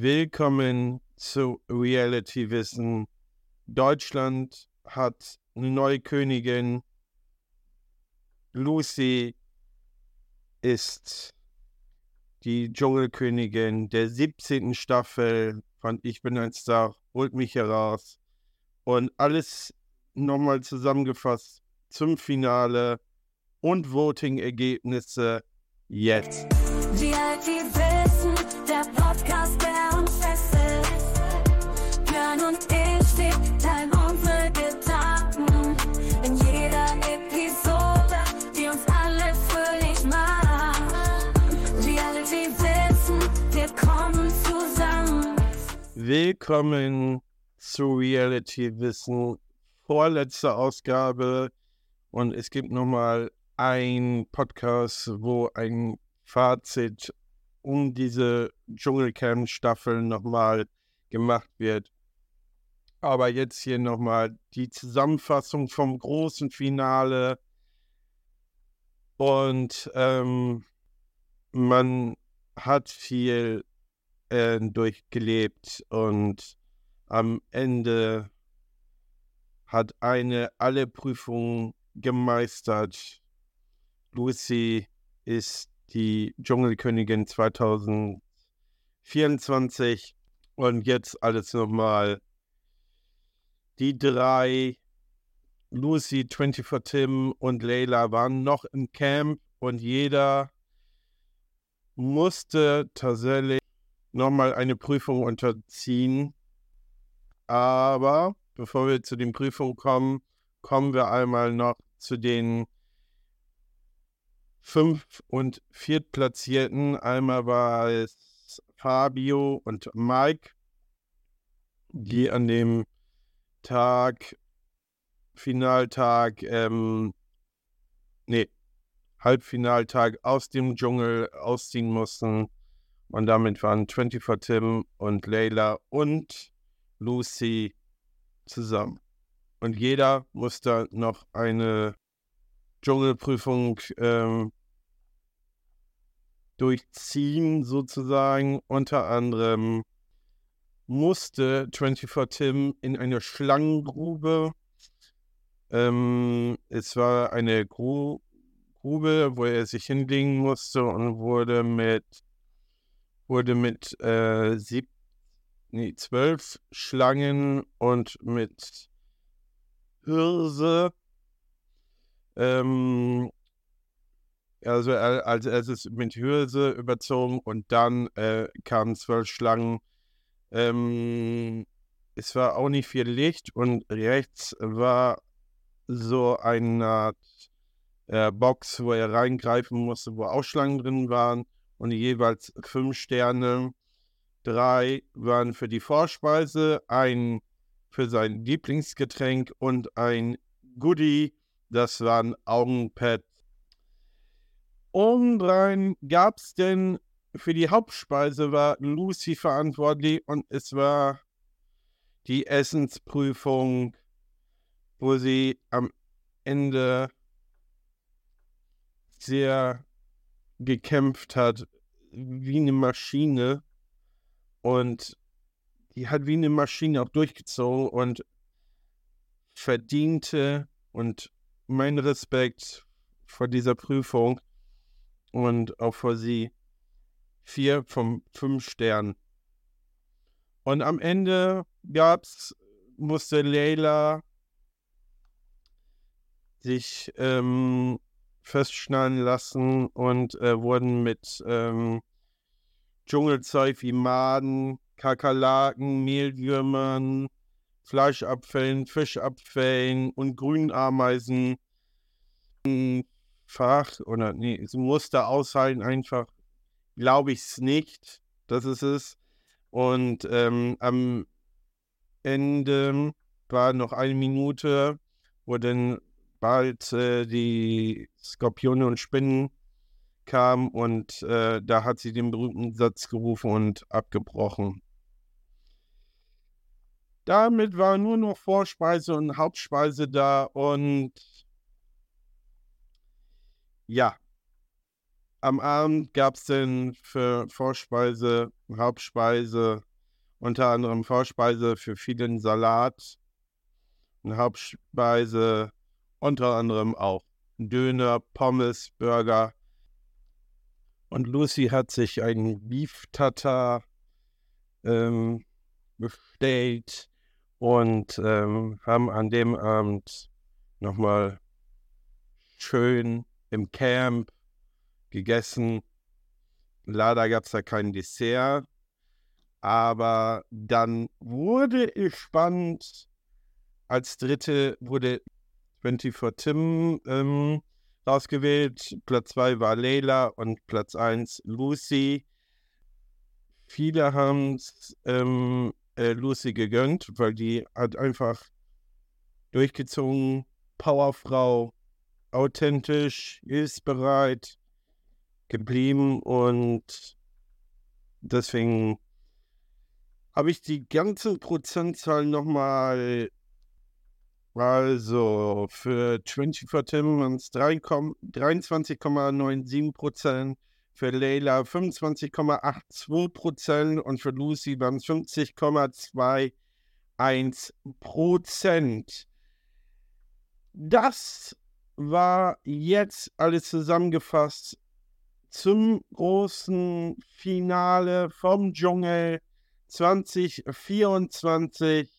Willkommen zu Reality Wissen. Deutschland hat eine neue Königin. Lucy ist die Dschungelkönigin der 17. Staffel von Ich bin ein Star. Holt mich heraus. Und alles nochmal zusammengefasst zum Finale und Voting-Ergebnisse jetzt. Reality Wissen, der Podcast, Willkommen zu Reality Wissen, vorletzte Ausgabe. Und es gibt nochmal ein Podcast, wo ein Fazit um diese Dschungelcamp-Staffel nochmal gemacht wird. Aber jetzt hier nochmal die Zusammenfassung vom großen Finale. Und ähm, man hat viel äh, durchgelebt und am Ende hat eine alle Prüfungen gemeistert. Lucy ist die Dschungelkönigin 2024 und jetzt alles nochmal. Die drei, Lucy, 24 Tim und Layla, waren noch im Camp und jeder musste tatsächlich nochmal eine Prüfung unterziehen. Aber bevor wir zu den Prüfungen kommen, kommen wir einmal noch zu den fünf- und viertplatzierten. Einmal war es Fabio und Mike, die an dem Tag, Finaltag, ähm, nee, Halbfinaltag aus dem Dschungel ausziehen mussten. Und damit waren 24 Tim und Layla und Lucy zusammen. Und jeder musste noch eine Dschungelprüfung ähm, durchziehen, sozusagen. Unter anderem musste 24 Tim in eine Schlangengrube. Ähm, es war eine Gru Grube, wo er sich hinlegen musste und wurde mit wurde mit äh, sieb nee, zwölf Schlangen und mit Hirse ähm, also als erstes mit Hirse überzogen und dann äh, kamen zwölf Schlangen. Ähm, es war auch nicht viel Licht und rechts war so eine Art äh, Box, wo er reingreifen musste, wo auch Schlangen drin waren und jeweils fünf Sterne. Drei waren für die Vorspeise, ein für sein Lieblingsgetränk und ein Goodie, das waren Augenpads Obendrein gab es denn für die Hauptspeise war Lucy verantwortlich und es war die Essensprüfung, wo sie am Ende sehr gekämpft hat, wie eine Maschine. Und die hat wie eine Maschine auch durchgezogen und verdiente und mein Respekt vor dieser Prüfung und auch vor sie vier von fünf Sternen. Und am Ende gab's, musste Leila sich ähm, festschnallen lassen und äh, wurden mit ähm, Dschungelzeug wie Maden, Kakerlaken, Mehlwürmern, Fleischabfällen, Fischabfällen und Grünameisen Fach oder nee, es musste aushalten, einfach glaube ich es nicht, dass es ist. Und ähm, am Ende war noch eine Minute, wo dann bald äh, die Skorpione und Spinnen kamen und äh, da hat sie den berühmten Satz gerufen und abgebrochen. Damit war nur noch Vorspeise und Hauptspeise da und ja. Am Abend gab es dann für Vorspeise, Hauptspeise unter anderem Vorspeise für vielen Salat und Hauptspeise unter anderem auch Döner, Pommes, Burger. Und Lucy hat sich einen Beef Tartar ähm, bestellt und ähm, haben an dem Abend nochmal schön im Camp gegessen. Leider gab es da kein Dessert, aber dann wurde es spannend. Als dritte wurde 24 Tim ähm, rausgewählt. Platz 2 war Leila und Platz 1 Lucy. Viele haben es ähm, äh, Lucy gegönnt, weil die hat einfach durchgezogen. Powerfrau, authentisch, hilfsbereit geblieben und deswegen habe ich die ganze Prozentzahl nochmal, also für 24 Tim waren es 23,97 Prozent, für Leila 25,82 Prozent und für Lucy waren es 50,21 Prozent. Das war jetzt alles zusammengefasst zum großen Finale vom Dschungel 2024.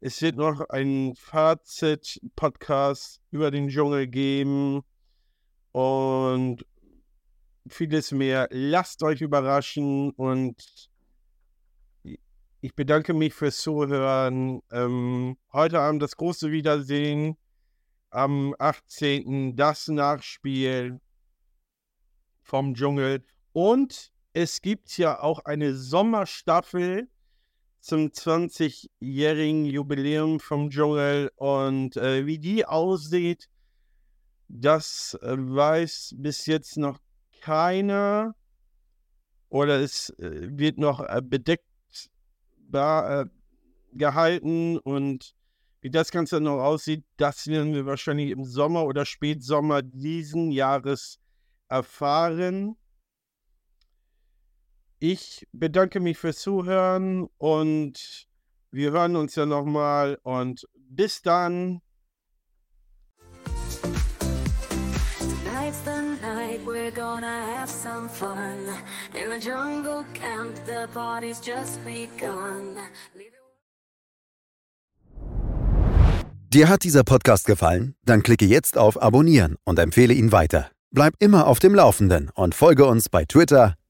Es wird noch ein Fazit-Podcast über den Dschungel geben und vieles mehr. Lasst euch überraschen und ich bedanke mich fürs Zuhören. Ähm, heute Abend das große Wiedersehen. Am 18. das Nachspiel vom Dschungel. Und es gibt ja auch eine Sommerstaffel zum 20-jährigen Jubiläum vom Dschungel. Und äh, wie die aussieht, das äh, weiß bis jetzt noch keiner. Oder es äh, wird noch äh, bedeckt äh, gehalten. Und wie das Ganze noch aussieht, das werden wir wahrscheinlich im Sommer oder Spätsommer diesen Jahres erfahren. Ich bedanke mich fürs Zuhören und wir hören uns ja nochmal und bis dann. Tonight's the night we're gonna have some fun. In the jungle camp, the party's just begun. Dir hat dieser Podcast gefallen? Dann klicke jetzt auf Abonnieren und empfehle ihn weiter. Bleib immer auf dem Laufenden und folge uns bei Twitter,